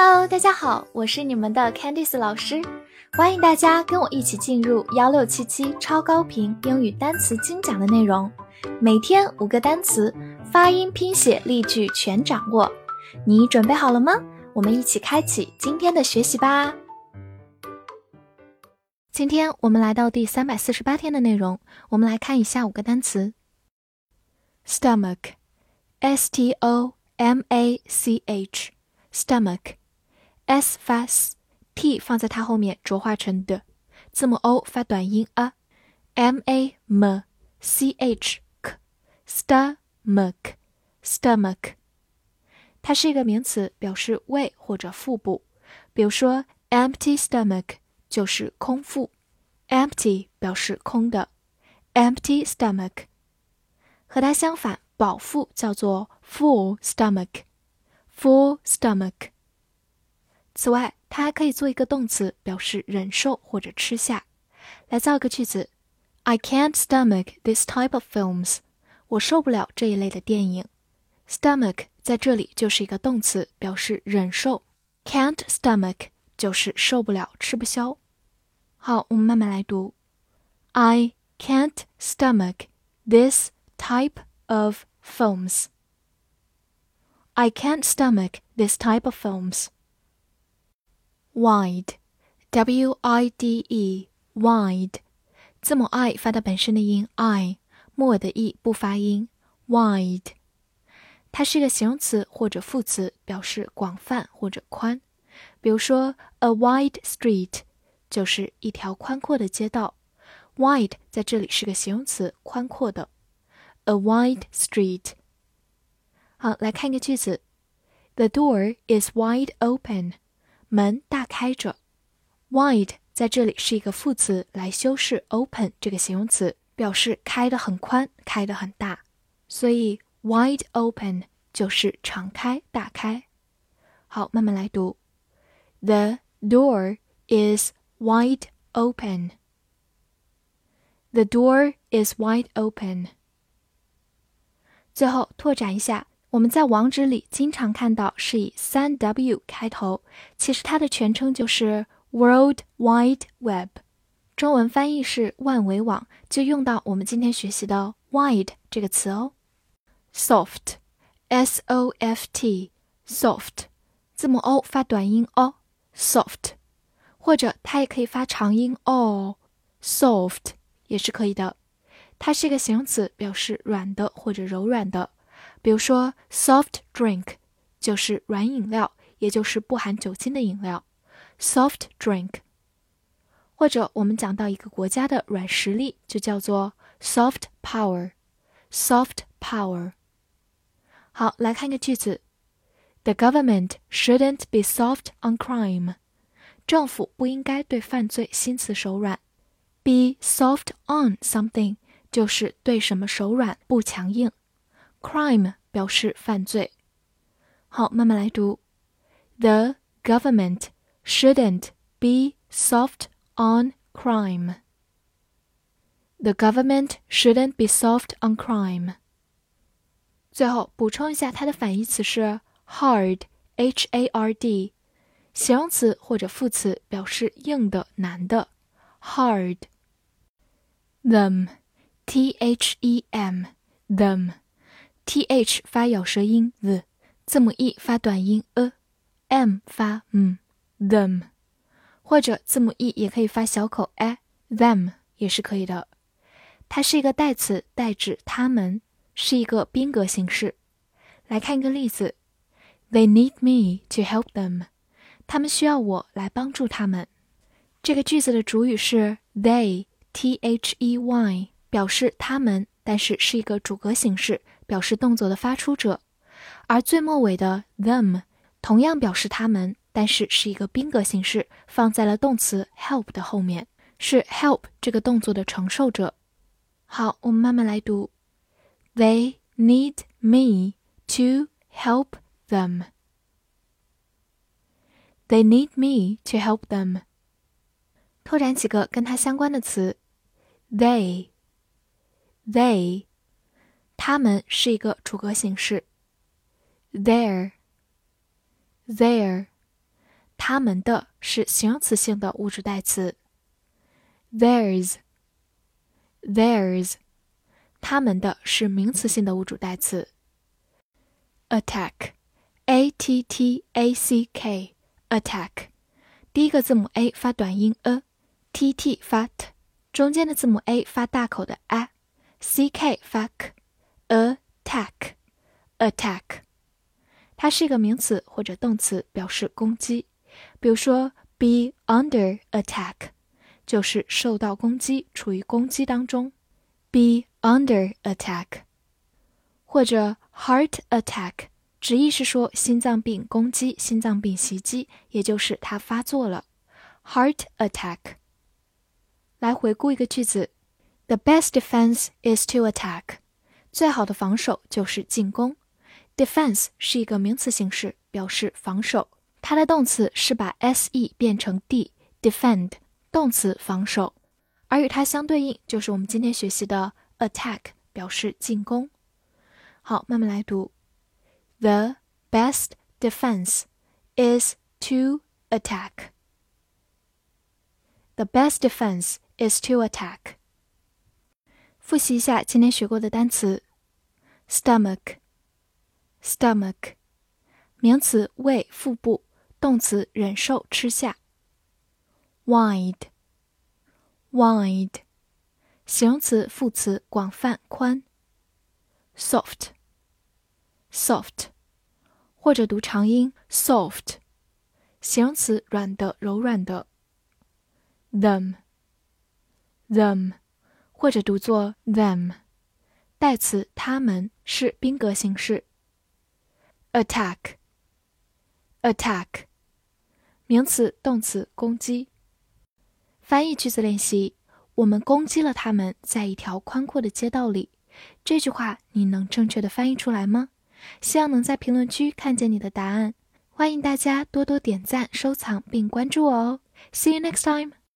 Hello，大家好，我是你们的 Candice 老师，欢迎大家跟我一起进入幺六七七超高频英语单词精讲的内容，每天五个单词，发音、拼写、例句全掌握，你准备好了吗？我们一起开启今天的学习吧。今天我们来到第三百四十八天的内容，我们来看一下五个单词。：stomach，s t o m a c h，stomach h，stomach，s 发 s，t 放在它后面浊化成的，字母 o 发短音 a，m a m c h k，stomach，stomach，它是一个名词，表示胃或者腹部，比如说 empty stomach。就是空腹，empty 表示空的，empty stomach。和它相反，饱腹叫做 full stomach，full stomach。此外，它还可以做一个动词，表示忍受或者吃下。来造一个句子：I can't stomach this type of films。我受不了这一类的电影。stomach 在这里就是一个动词，表示忍受。can't stomach。就是受不了，吃不消。好，我们慢慢来读。I can't stomach this type of films. I can't stomach this type of films. Wide, W-I-D-E, wide，字母 i 发的本身的音 i，末尾的 e 不发音。Wide，它是一个形容词或者副词，表示广泛或者宽。比如说，a wide street 就是一条宽阔的街道。wide 在这里是个形容词，宽阔的。a wide street。好，来看一个句子：The door is wide open。门大开着。wide 在这里是一个副词，来修饰 open 这个形容词，表示开得很宽，开得很大。所以 wide open 就是敞开、大开。好，慢慢来读。The door is wide open. The door is wide open. 最后拓展一下，我们在网址里经常看到是以三 W 开头，其实它的全称就是 World Wide Web，中文翻译是万维网，就用到我们今天学习的 wide 这个词哦。Soft，S O F T，soft，字母 O 发短音 O。soft，或者它也可以发长音 o，soft 也是可以的。它是一个形容词，表示软的或者柔软的。比如说，soft drink 就是软饮料，也就是不含酒精的饮料。soft drink，或者我们讲到一个国家的软实力，就叫做 soft power。soft power。好，来看一个句子。The government shouldn't be soft on crime. 政府不应该对犯罪心慈手软。Be soft on something 就是对什么手软不强硬。 Crime 表示犯罪。好，慢慢来读。The government shouldn't be soft on crime. The government shouldn't be soft on crime. 最后补充一下，它的反义词是 hard, h a r d，形容词或者副词，表示硬的、难的。hard。them, t h e m, them, T h 发咬舌音 the，字母 e 发短音 a，m 发嗯，them，或者字母 e 也可以发小口 a，them 也是可以的。它是一个代词，代指他们，是一个宾格形式。来看一个例子。They need me to help them。他们需要我来帮助他们。这个句子的主语是 they，t h e y，表示他们，但是是一个主格形式，表示动作的发出者。而最末尾的 them 同样表示他们，但是是一个宾格形式，放在了动词 help 的后面，是 help 这个动作的承受者。好，我们慢慢来读。They need me to help them. They need me to help them. 拓展几个跟它相关的词，they。they。they，它们是一个主格形式。there，there，他们的是形容词性的物主代词。theirs，theirs，他们的是名词性的物主代词。attack，a t t a c k，attack，第一个字母 a 发短音 a，t t 发 t，中间的字母 a 发大口的 a，c k 发 k k，attack，attack，它是一个名词或者动词，表示攻击。比如说，be under attack。就是受到攻击，处于攻击当中，be under attack，或者 heart attack，直译是说心脏病攻击、心脏病袭击，也就是它发作了，heart attack。来回顾一个句子：The best defense is to attack。 最好的防守就是进攻。Defense 是一个名词形式，表示防守，它的动词是把 s e 变成 d，defend。动词防守，而与它相对应就是我们今天学习的 attack，表示进攻。好，慢慢来读。The best defense is to attack. The best defense is to attack. 复习一下今天学过的单词 ：stomach，stomach，名词胃、腹部，动词忍受、吃下。wide, wide，形容词、副词，广泛、宽。soft, soft，或者读长音 soft，形容词，软的、柔软的。them, them，或者读作 them， 代词，他们是宾格形式。attack, attack，名词、动词，攻击。翻译句子练习：我们攻击了他们，在一条宽阔的街道里。这句话你能正确的翻译出来吗？希望能在评论区看见你的答案。欢迎大家多多点赞、收藏并关注我哦。See you next time.